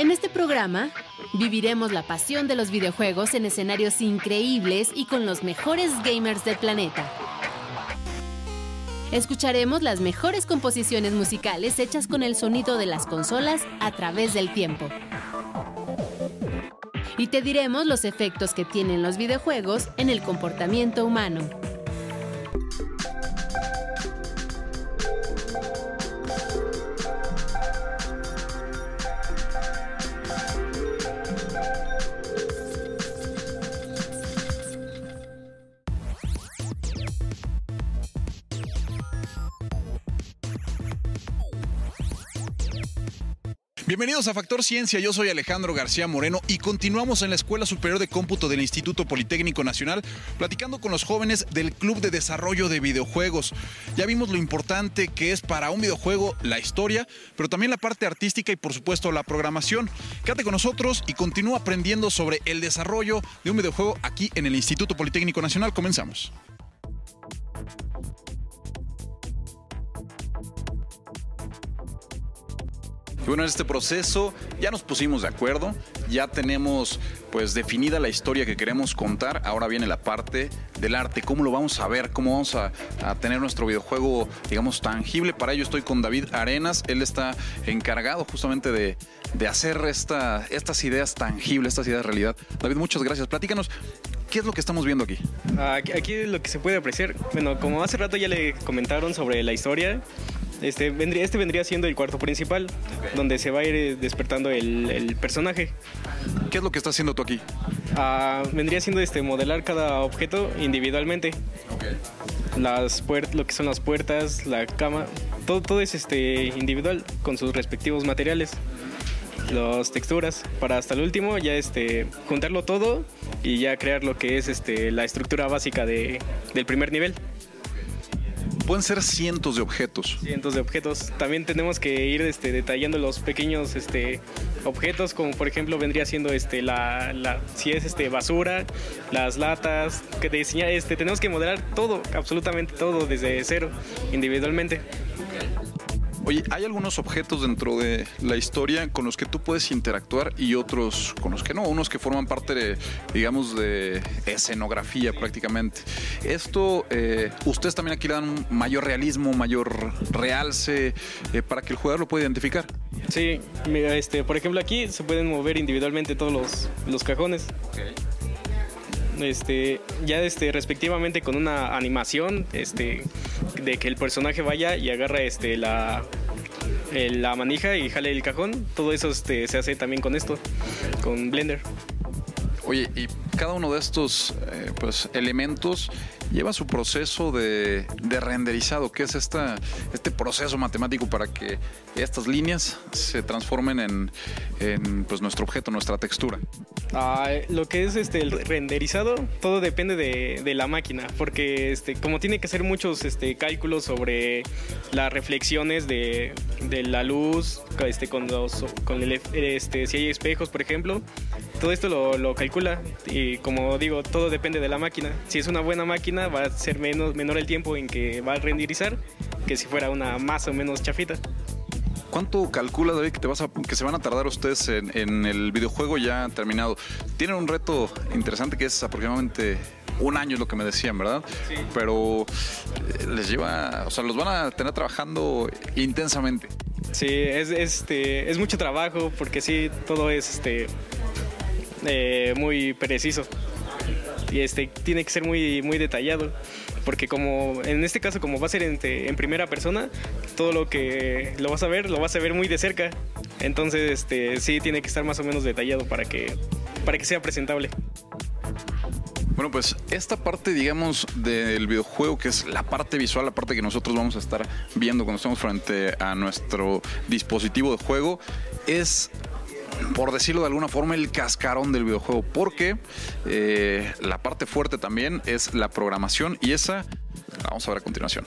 En este programa viviremos la pasión de los videojuegos en escenarios increíbles y con los mejores gamers del planeta. Escucharemos las mejores composiciones musicales hechas con el sonido de las consolas a través del tiempo. Y te diremos los efectos que tienen los videojuegos en el comportamiento humano. Bienvenidos a Factor Ciencia, yo soy Alejandro García Moreno y continuamos en la Escuela Superior de Cómputo del Instituto Politécnico Nacional platicando con los jóvenes del Club de Desarrollo de Videojuegos. Ya vimos lo importante que es para un videojuego la historia, pero también la parte artística y por supuesto la programación. Quédate con nosotros y continúa aprendiendo sobre el desarrollo de un videojuego aquí en el Instituto Politécnico Nacional. Comenzamos. Bueno, en este proceso ya nos pusimos de acuerdo, ya tenemos pues definida la historia que queremos contar, ahora viene la parte del arte, cómo lo vamos a ver, cómo vamos a, tener nuestro videojuego, digamos, tangible. Para ello estoy con David Arenas, él está encargado justamente de, de hacer esta, estas ideas tangibles, estas ideas de realidad. David, muchas gracias. Platícanos, ¿qué es lo que estamos viendo aquí? Aquí, aquí lo que se puede apreciar, bueno, como hace rato ya le comentaron sobre la historia, este vendría, este vendría siendo el cuarto principal, donde se va a ir eh, despertando el, el personaje. ¿Qué es lo que estás haciendo tú aquí? Ah, vendría siendo este modelar cada objeto individualmente. Las puert- lo que son las puertas, la cama, todo, todo es este individual con sus respectivos materiales. Las texturas, para hasta el último ya este juntarlo todo y ya crear lo que es este la estructura básica de, del primer nivel. Pueden ser cientos de objetos. cientos de objetos. También tenemos que ir este, detallando los pequeños este, objetos, como por ejemplo vendría siendo este, la, si es este, basura, las latas, que diseñar, este, tenemos que modelar todo, absolutamente todo desde cero, individualmente. Oye, hay algunos objetos dentro de la historia con los que tú puedes interactuar y otros con los que no, unos que forman parte de, digamos, de escenografía prácticamente. Esto, eh, ustedes también aquí le dan un mayor realismo, mayor realce eh, para que el jugador lo pueda identificar. Sí, mira, este, por ejemplo aquí se pueden mover individualmente todos los, los cajones. Este, ya este, respectivamente con una animación este, de que el personaje vaya y agarra este, la, la manija y jale el cajón. Todo eso este, se hace también con esto, con Blender. Oye, y cada uno de estos eh, pues, elementos lleva su proceso de, de renderizado, que es esta, este proceso matemático para que estas líneas se transformen en, en, pues, nuestro objeto, nuestra textura. Ah, lo que es este el renderizado, todo depende de, de la máquina, porque este, como tiene que hacer muchos este, cálculos sobre las reflexiones de, de la luz, este, con los, con el, este, si hay espejos, por ejemplo, todo esto lo, lo calcula como digo, todo depende de la máquina. Si es una buena máquina, va a ser menos, menor el tiempo en que va a renderizar que si fuera una más o menos chafita. ¿Cuánto calcula, David, que, te vas a- que se van a tardar ustedes en, en el videojuego ya terminado? Tienen un reto interesante que es aproximadamente un año, es lo que me decían, ¿verdad? Sí. Pero eh, les lleva, o sea, los van a tener trabajando intensamente. Sí, es, este, es mucho trabajo porque sí, todo es este, eh, muy preciso. Y este, tiene que ser muy, muy detallado. Porque como en este caso, como va a ser en, en primera persona, todo lo que lo vas a ver, lo vas a ver muy de cerca. Entonces, este, sí tiene que estar más o menos detallado para que, para que sea presentable. Bueno, pues esta parte, digamos, del videojuego, que es la parte visual, la parte que nosotros vamos a estar viendo cuando estamos frente a nuestro dispositivo de juego, es por decirlo de alguna forma, el cascarón del videojuego, porque eh, la parte fuerte también es la programación y esa la vamos a ver a continuación.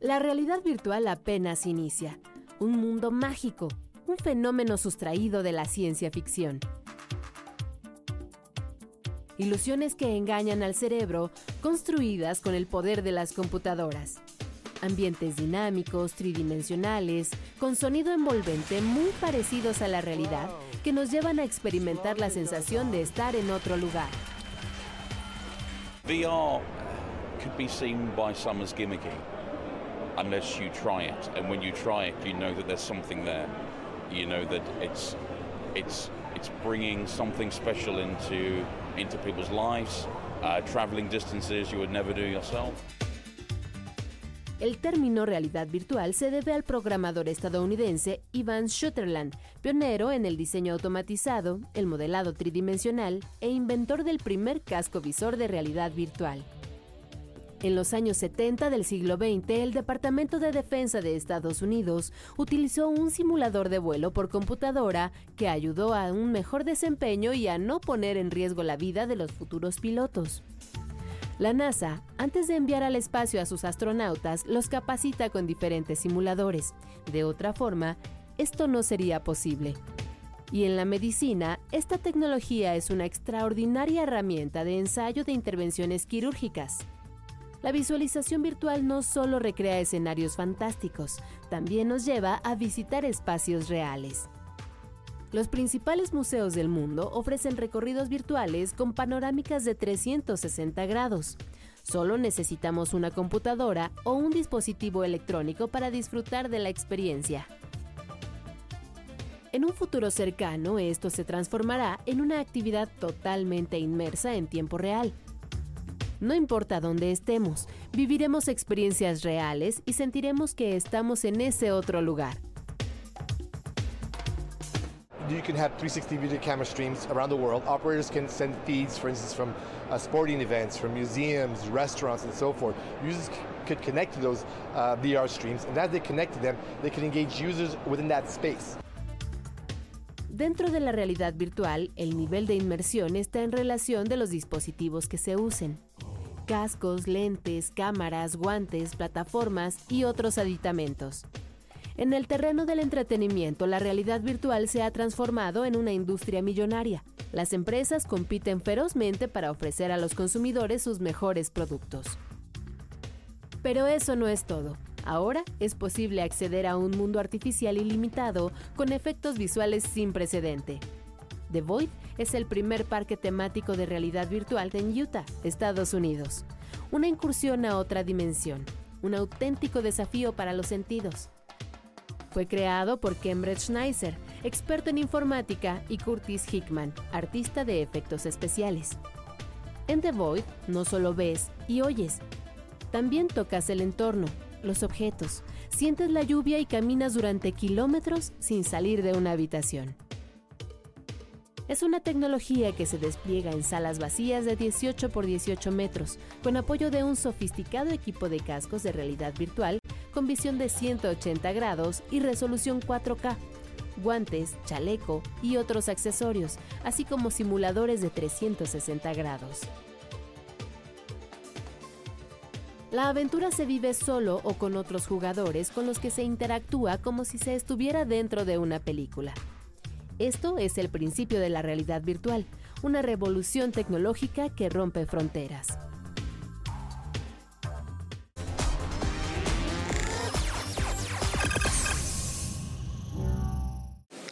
La realidad virtual apenas inicia. Un mundo mágico, un fenómeno sustraído de la ciencia ficción. Ilusiones que engañan al cerebro, construidas con el poder de las computadoras. Ambientes dinámicos, tridimensionales, con sonido envolvente muy parecidos a la realidad, que nos llevan a experimentar la sensación de estar en otro lugar. VR could be seen by some as gimmicky unless you try it. And when you try it, you know that there's something there. You know that it's it's it's bringing something special into into people's lives, uh, traveling distances you would never do yourself. El término realidad virtual se debe al programador estadounidense Ivan Schutterland, pionero en el diseño automatizado, el modelado tridimensional e inventor del primer casco visor de realidad virtual. En los años 70 del siglo XX, el Departamento de Defensa de Estados Unidos utilizó un simulador de vuelo por computadora que ayudó a un mejor desempeño y a no poner en riesgo la vida de los futuros pilotos. La NASA, antes de enviar al espacio a sus astronautas, los capacita con diferentes simuladores. De otra forma, esto no sería posible. Y en la medicina, esta tecnología es una extraordinaria herramienta de ensayo de intervenciones quirúrgicas. La visualización virtual no solo recrea escenarios fantásticos, también nos lleva a visitar espacios reales. Los principales museos del mundo ofrecen recorridos virtuales con panorámicas de 360 grados. Solo necesitamos una computadora o un dispositivo electrónico para disfrutar de la experiencia. En un futuro cercano, esto se transformará en una actividad totalmente inmersa en tiempo real. No importa dónde estemos, viviremos experiencias reales y sentiremos que estamos en ese otro lugar. you can have 360 video camera streams around the world. Operators can send feeds, for instance, from uh, sporting events, from museums, restaurants, and so forth. Users could connect to those uh, VR streams, and as they connect to them, they can engage users within that space. Dentro de la realidad virtual, el nivel de inmersión está en relación de los dispositivos que se usen. Cascos, lentes, cámaras, guantes, plataformas y otros aditamentos. En el terreno del entretenimiento, la realidad virtual se ha transformado en una industria millonaria. Las empresas compiten ferozmente para ofrecer a los consumidores sus mejores productos. Pero eso no es todo. Ahora es posible acceder a un mundo artificial ilimitado con efectos visuales sin precedente. The Void es el primer parque temático de realidad virtual en Utah, Estados Unidos. Una incursión a otra dimensión, un auténtico desafío para los sentidos. Fue creado por Cambridge Neisser, experto en informática, y Curtis Hickman, artista de efectos especiales. En The Void no solo ves y oyes, también tocas el entorno, los objetos, sientes la lluvia y caminas durante kilómetros sin salir de una habitación. Es una tecnología que se despliega en salas vacías de 18 por 18 metros, con apoyo de un sofisticado equipo de cascos de realidad virtual con visión de 180 grados y resolución 4K, guantes, chaleco y otros accesorios, así como simuladores de 360 grados. La aventura se vive solo o con otros jugadores con los que se interactúa como si se estuviera dentro de una película. Esto es el principio de la realidad virtual, una revolución tecnológica que rompe fronteras.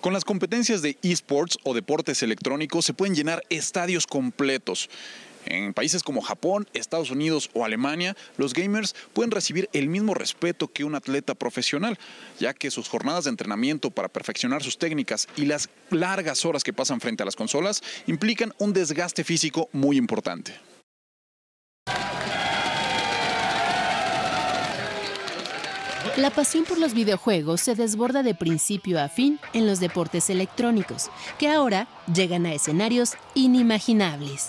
Con las competencias de esports o deportes electrónicos se pueden llenar estadios completos. En países como Japón, Estados Unidos o Alemania, los gamers pueden recibir el mismo respeto que un atleta profesional, ya que sus jornadas de entrenamiento para perfeccionar sus técnicas y las largas horas que pasan frente a las consolas implican un desgaste físico muy importante. La pasión por los videojuegos se desborda de principio a fin en los deportes electrónicos, que ahora llegan a escenarios inimaginables.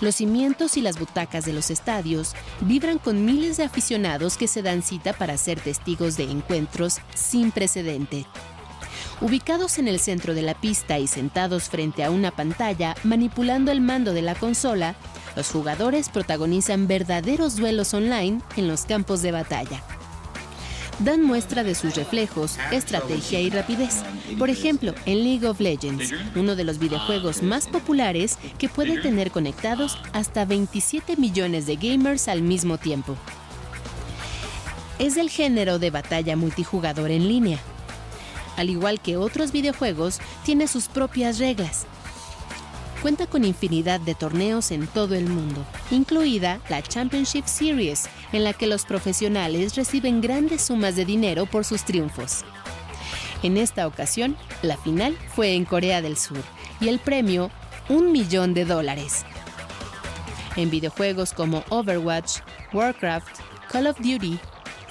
Los cimientos y las butacas de los estadios vibran con miles de aficionados que se dan cita para ser testigos de encuentros sin precedente. Ubicados en el centro de la pista y sentados frente a una pantalla manipulando el mando de la consola, los jugadores protagonizan verdaderos duelos online en los campos de batalla. Dan muestra de sus reflejos, estrategia y rapidez. Por ejemplo, en League of Legends, uno de los videojuegos más populares que puede tener conectados hasta 27 millones de gamers al mismo tiempo. Es el género de batalla multijugador en línea. Al igual que otros videojuegos, tiene sus propias reglas cuenta con infinidad de torneos en todo el mundo, incluida la Championship Series, en la que los profesionales reciben grandes sumas de dinero por sus triunfos. En esta ocasión, la final fue en Corea del Sur y el premio un millón de dólares. En videojuegos como Overwatch, Warcraft, Call of Duty,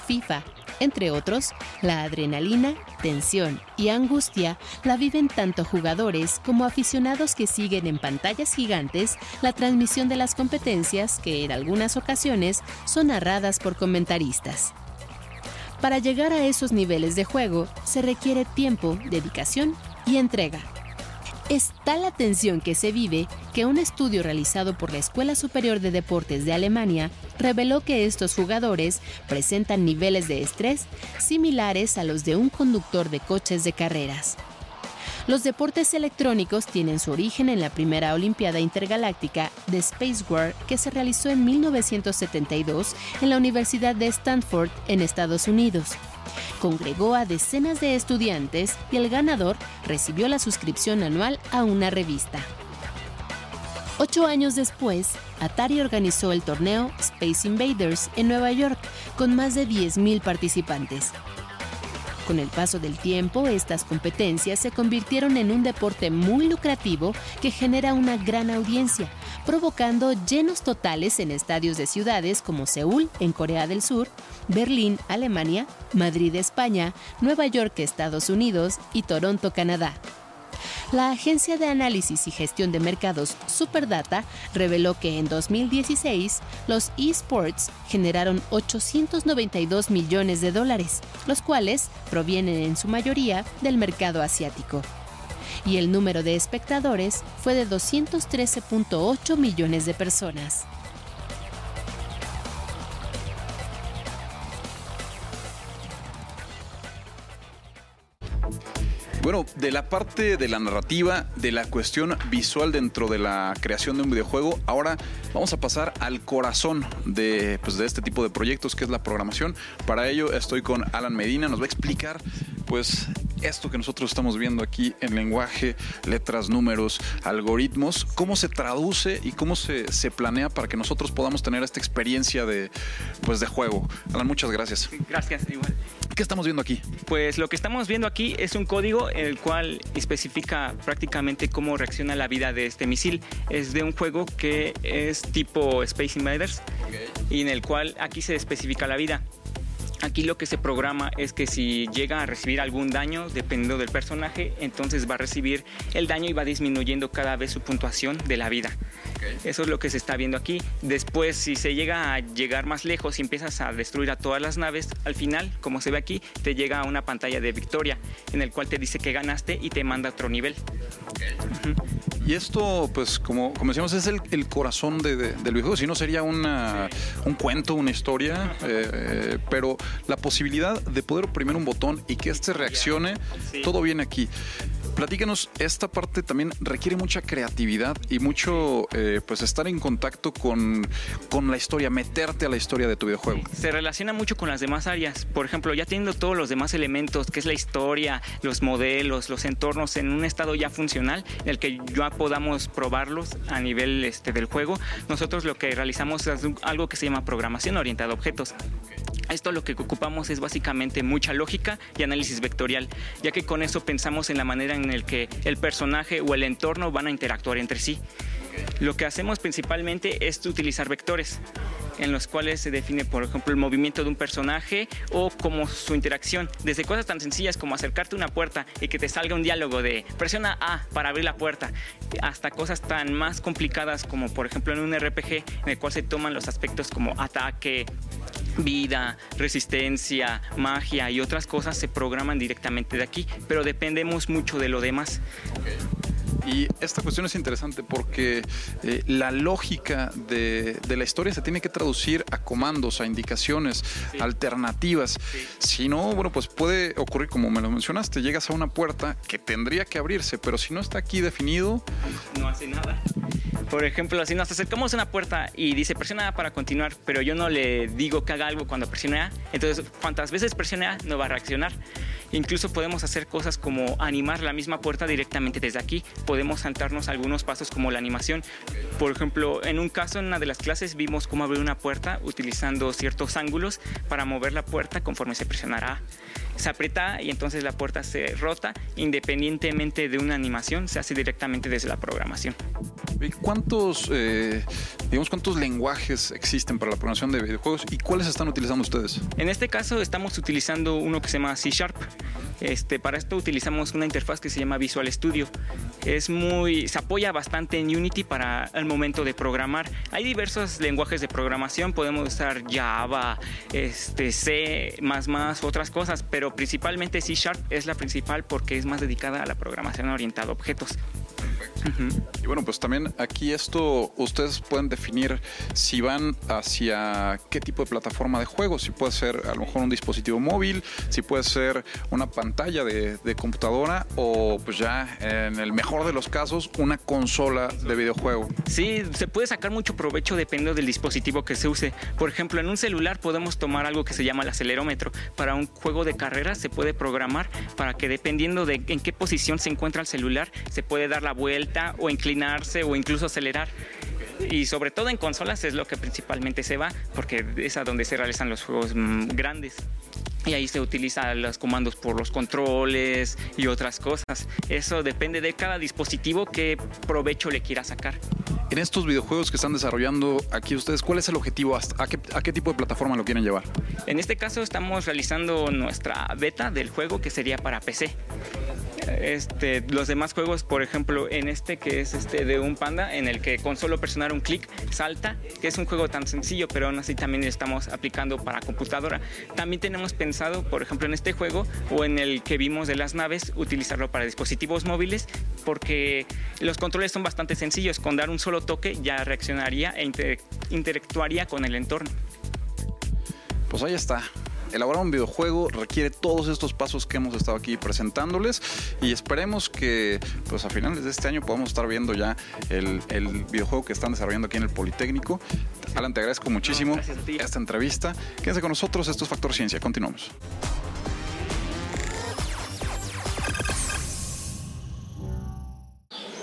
FIFA, entre otros, la adrenalina, tensión y angustia la viven tanto jugadores como aficionados que siguen en pantallas gigantes la transmisión de las competencias que en algunas ocasiones son narradas por comentaristas. Para llegar a esos niveles de juego se requiere tiempo, dedicación y entrega. Es tal la tensión que se vive que un estudio realizado por la Escuela Superior de Deportes de Alemania reveló que estos jugadores presentan niveles de estrés similares a los de un conductor de coches de carreras. Los deportes electrónicos tienen su origen en la primera Olimpiada Intergaláctica de Space War que se realizó en 1972 en la Universidad de Stanford en Estados Unidos congregó a decenas de estudiantes y el ganador recibió la suscripción anual a una revista. Ocho años después, Atari organizó el torneo Space Invaders en Nueva York con más de 10.000 participantes. Con el paso del tiempo, estas competencias se convirtieron en un deporte muy lucrativo que genera una gran audiencia, provocando llenos totales en estadios de ciudades como Seúl, en Corea del Sur, Berlín, Alemania, Madrid, España, Nueva York, Estados Unidos y Toronto, Canadá. La agencia de análisis y gestión de mercados Superdata reveló que en 2016 los esports generaron 892 millones de dólares, los cuales provienen en su mayoría del mercado asiático. Y el número de espectadores fue de 213.8 millones de personas. Bueno, de la parte de la narrativa, de la cuestión visual dentro de la creación de un videojuego, ahora vamos a pasar al corazón de, pues, de este tipo de proyectos que es la programación. Para ello estoy con Alan Medina, nos va a explicar pues esto que nosotros estamos viendo aquí en lenguaje, letras, números, algoritmos, cómo se traduce y cómo se, planea para que nosotros podamos tener esta experiencia de, pues, de juego. Alan, muchas gracias. Gracias, igual. ¿Qué estamos viendo aquí? Pues lo que estamos viendo aquí es un código en el cual especifica prácticamente cómo reacciona la vida de este misil. Es de un juego que es tipo Space Invaders y en el cual aquí se especifica la vida. Aquí lo que se programa es que si llega a recibir algún daño, dependiendo del personaje, entonces va a recibir el daño y va disminuyendo cada vez su puntuación de la vida. Eso es lo que se está viendo aquí. Después, si se llega a llegar más lejos y empiezas a destruir a todas las naves, al final, como se ve aquí, te llega a una pantalla de victoria en el cual te dice que ganaste y te manda a otro nivel. Y esto, pues, como, como decíamos, es el, corazón del videojuego. Si no, sería una, un cuento, una historia. Eh, eh, pero la posibilidad de poder oprimir un botón y que este reaccione, todo viene aquí. Platícanos, esta parte también requiere mucha creatividad y mucho eh, pues estar en contacto con, con la historia, meterte a la historia de tu videojuego. Se relaciona mucho con las demás áreas. Por ejemplo, ya teniendo todos los demás elementos, que es la historia, los modelos, los entornos en un estado ya funcional, en el que ya podamos probarlos a nivel este, del juego, nosotros lo que realizamos es algo que se llama programación orientada a objetos. Esto lo que ocupamos es básicamente mucha lógica y análisis vectorial, ya que con eso pensamos en la manera en la que el personaje o el entorno van a interactuar entre sí. Lo que hacemos principalmente es utilizar vectores en los cuales se define, por ejemplo, el movimiento de un personaje o como su interacción, desde cosas tan sencillas como acercarte a una puerta y que te salga un diálogo de presiona A para abrir la puerta, hasta cosas tan más complicadas como, por ejemplo, en un RPG en el cual se toman los aspectos como ataque, vida, resistencia, magia y otras cosas se programan directamente de aquí, pero dependemos mucho de lo demás. Y esta cuestión es interesante porque eh, la lógica de, la historia se tiene que traducir a comandos, a indicaciones, alternativas. Si no, bueno, pues puede ocurrir como me lo mencionaste, llegas a una puerta que tendría que abrirse, pero si no está aquí definido... No hace nada. Por ejemplo, si nos acercamos a una puerta y dice presiona A para continuar, pero yo no le digo que haga algo cuando presione A, entonces cuantas veces presione A no va a reaccionar. Incluso podemos hacer cosas como animar la misma puerta directamente desde aquí. Podemos saltarnos algunos pasos como la animación. Por ejemplo, en un caso en una de las clases vimos cómo abrir una puerta utilizando ciertos ángulos para mover la puerta conforme se presionará se aprieta y entonces la puerta se rota independientemente de una animación, se hace directamente desde la programación. ¿Y cuántos, eh, digamos, cuántos lenguajes existen para la programación de videojuegos y cuáles están utilizando ustedes? En este caso estamos utilizando uno que se llama C Sharp. Este, para esto utilizamos una interfaz que se llama Visual Studio. Es muy, se apoya bastante en Unity para el momento de programar. Hay diversos lenguajes de programación, podemos usar Java, este, C, otras cosas, pero principalmente C Sharp es la principal porque es más dedicada a la programación orientada a objetos. Y bueno, pues también aquí esto ustedes pueden definir si van hacia qué tipo de plataforma de juego, si puede ser a lo mejor un dispositivo móvil, si puede ser una pantalla de, computadora o pues ya en el mejor de los casos una consola de videojuego. Sí, se puede sacar mucho provecho dependiendo del dispositivo que se use. Por ejemplo, en un celular podemos tomar algo que se llama el acelerómetro. Para un juego de carrera se puede programar para que dependiendo de en qué posición se encuentra el celular, se puede dar la vuelta o inclinarse o incluso acelerar. Y sobre todo en consolas es lo que principalmente se va, porque es a donde se realizan los juegos mm, grandes. Y ahí se utilizan los comandos por los controles y otras cosas. Eso depende de cada dispositivo qué provecho le quiera sacar. En estos videojuegos que están desarrollando aquí ustedes, ¿cuál es el objetivo? ¿A qué, ¿A qué, tipo de plataforma lo quieren llevar? En este caso estamos realizando nuestra beta del juego que sería para PC. Este, los demás juegos, por ejemplo, en este que es este de un panda, en el que con solo presionar un clic salta, que es un juego tan sencillo, pero aún así también estamos aplicando para computadora. También tenemos pensado, por ejemplo, en este juego o en el que vimos de las naves, utilizarlo para dispositivos móviles, porque los controles son bastante sencillos. Con dar un solo toque ya reaccionaría e interactuaría con el entorno. Pues ahí está elaborar un videojuego requiere todos estos pasos que hemos estado aquí presentándoles y esperemos que pues a finales de este año podamos estar viendo ya el, videojuego que están desarrollando aquí en el Politécnico. Alan, te agradezco muchísimo esta entrevista. Quédense con nosotros, esto es Factor Ciencia, continuamos.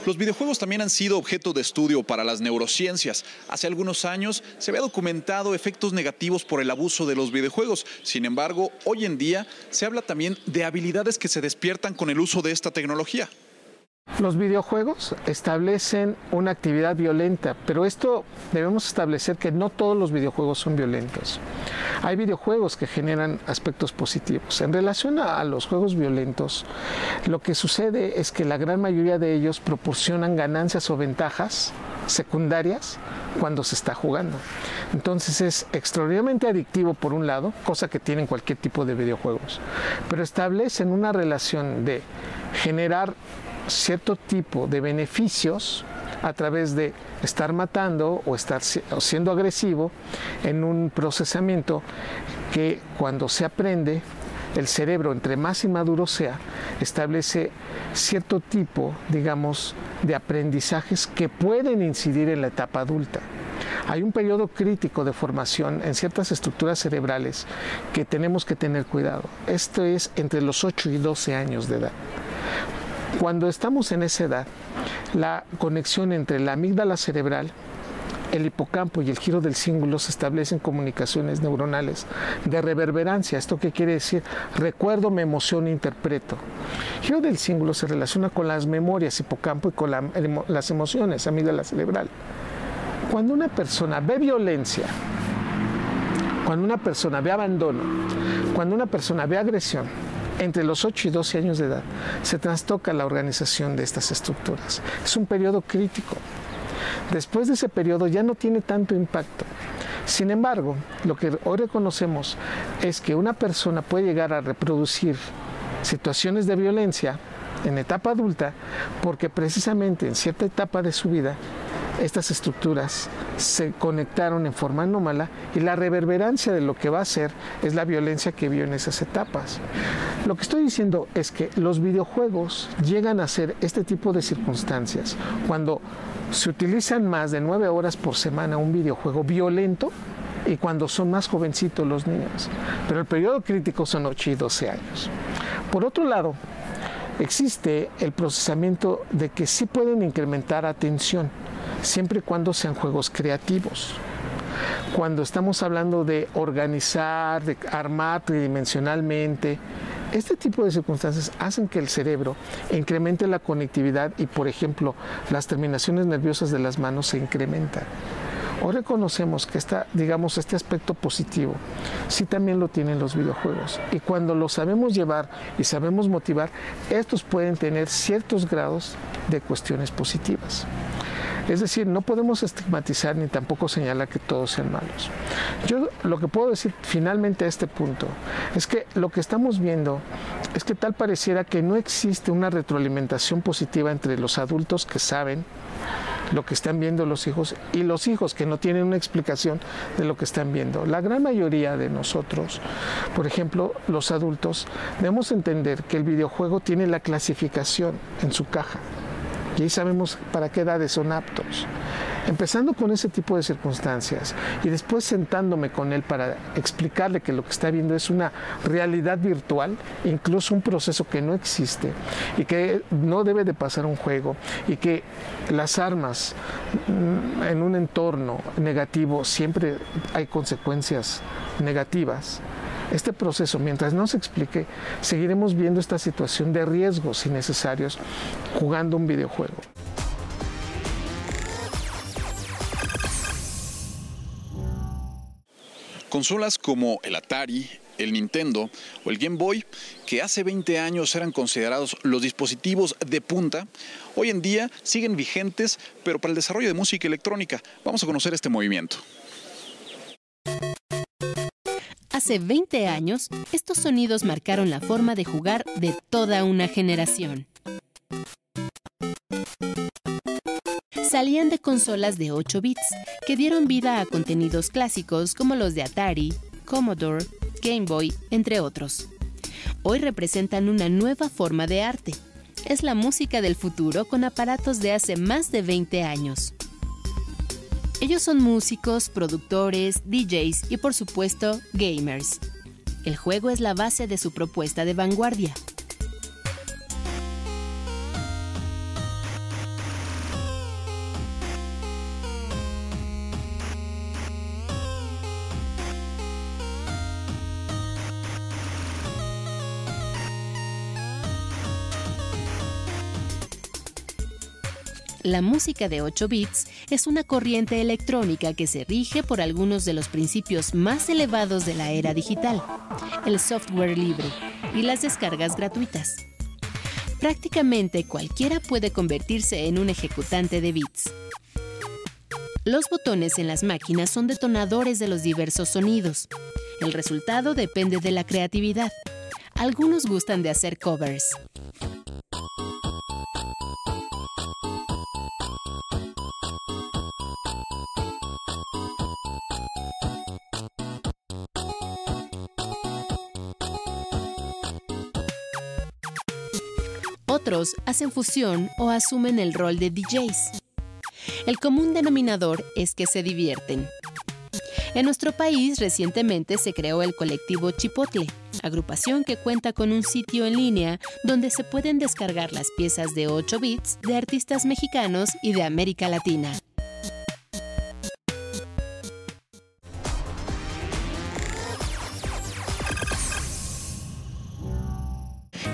Los videojuegos también han sido objeto de estudio para las neurociencias. Hace algunos años se había documentado efectos negativos por el abuso de los videojuegos. Sin embargo, hoy en día se habla también de habilidades que se despiertan con el uso de esta tecnología. Los videojuegos establecen una actividad violenta, pero esto debemos establecer que no todos los videojuegos son violentos. Hay videojuegos que generan aspectos positivos. En relación a, los juegos violentos, lo que sucede es que la gran mayoría de ellos proporcionan ganancias o ventajas secundarias cuando se está jugando. Entonces es extraordinariamente adictivo por un lado, cosa que tienen cualquier tipo de videojuegos, pero establecen una relación de generar cierto tipo de beneficios a través de estar matando o estar siendo agresivo en un procesamiento que cuando se aprende el cerebro, entre más inmaduro sea, establece cierto tipo, digamos, de aprendizajes que pueden incidir en la etapa adulta. Hay un periodo crítico de formación en ciertas estructuras cerebrales que tenemos que tener cuidado. Esto es entre los 8 y 12 años de edad. Cuando estamos en esa edad, la conexión entre la amígdala cerebral, el hipocampo y el giro del cíngulo se establecen comunicaciones neuronales de reverberancia. ¿Esto qué quiere decir? Recuerdo, me emociono, interpreto. Giro del cíngulo se relaciona con las memorias hipocampo y con las emociones, amígdala cerebral. Cuando una persona ve violencia, cuando una persona ve abandono, cuando una persona ve agresión, entre los 8 y 12 años de edad se trastoca la organización de estas estructuras. Es un periodo crítico. Después de ese periodo ya no tiene tanto impacto. Sin embargo, lo que hoy reconocemos es que una persona puede llegar a reproducir situaciones de violencia en etapa adulta porque precisamente en cierta etapa de su vida estas estructuras se conectaron en forma anómala y la reverberancia de lo que va a ser es la violencia que vio en esas etapas. Lo que estoy diciendo es que los videojuegos llegan a ser este tipo de circunstancias cuando se utilizan más de nueve horas por semana un videojuego violento y cuando son más jovencitos los niños. Pero el periodo crítico son 8 y 12 años. Por otro lado, existe el procesamiento de que sí pueden incrementar atención siempre y cuando sean juegos creativos. Cuando estamos hablando de organizar, de armar tridimensionalmente, este tipo de circunstancias hacen que el cerebro incremente la conectividad y, por ejemplo, las terminaciones nerviosas de las manos se incrementan. Hoy reconocemos que esta, digamos, este aspecto positivo sí también lo tienen los videojuegos. Y cuando lo sabemos llevar y sabemos motivar, estos pueden tener ciertos grados de cuestiones positivas. Es decir, no podemos estigmatizar ni tampoco señalar que todos sean malos. Yo lo que puedo decir finalmente a este punto es que lo que estamos viendo es que tal pareciera que no existe una retroalimentación positiva entre los adultos que saben lo que están viendo los hijos y los hijos que no tienen una explicación de lo que están viendo. La gran mayoría de nosotros, por ejemplo, los adultos, debemos entender que el videojuego tiene la clasificación en su caja y ahí sabemos para qué edades son aptos. Empezando con ese tipo de circunstancias y después sentándome con él para explicarle que lo que está viendo es una realidad virtual, incluso un proceso que no existe y que no debe de pasar un juego y que las armas mm, en un entorno negativo siempre hay consecuencias negativas este proceso, mientras no se explique, seguiremos viendo esta situación de riesgos innecesarios jugando un videojuego. Consolas como el Atari, el Nintendo o el Game Boy, que hace 20 años eran considerados los dispositivos de punta, hoy en día siguen vigentes, pero para el desarrollo de música electrónica. Vamos a conocer este movimiento. Hace 20 años, estos sonidos marcaron la forma de jugar de toda una generación. Salían de consolas de 8 bits, que dieron vida a contenidos clásicos como los de Atari, Commodore, Game Boy, entre otros. Hoy representan una nueva forma de arte. Es la música del futuro con aparatos de hace más de 20 años. Ellos son músicos, productores, DJs y por supuesto gamers. El juego es la base de su propuesta de vanguardia. La música de 8 bits es una corriente electrónica que se rige por algunos de los principios más elevados de la era digital, el software libre y las descargas gratuitas. Prácticamente cualquiera puede convertirse en un ejecutante de bits. Los botones en las máquinas son detonadores de los diversos sonidos. El resultado depende de la creatividad. Algunos gustan de hacer covers. Hacen fusión o asumen el rol de DJs. El común denominador es que se divierten. En nuestro país recientemente se creó el colectivo Chipotle, agrupación que cuenta con un sitio en línea donde se pueden descargar las piezas de 8 bits de artistas mexicanos y de América Latina.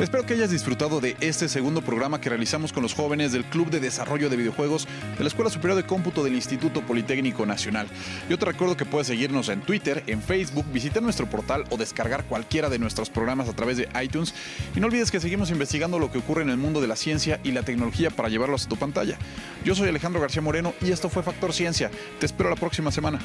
Espero que hayas disfrutado de este segundo programa que realizamos con los jóvenes del Club de Desarrollo de Videojuegos de la Escuela Superior de Cómputo del Instituto Politécnico Nacional. Yo te recuerdo que puedes seguirnos en Twitter, en Facebook, visitar nuestro portal o descargar cualquiera de nuestros programas a través de iTunes. Y no olvides que seguimos investigando lo que ocurre en el mundo de la ciencia y la tecnología para llevarlos a tu pantalla. Yo soy Alejandro García Moreno y esto fue Factor Ciencia. Te espero la próxima semana.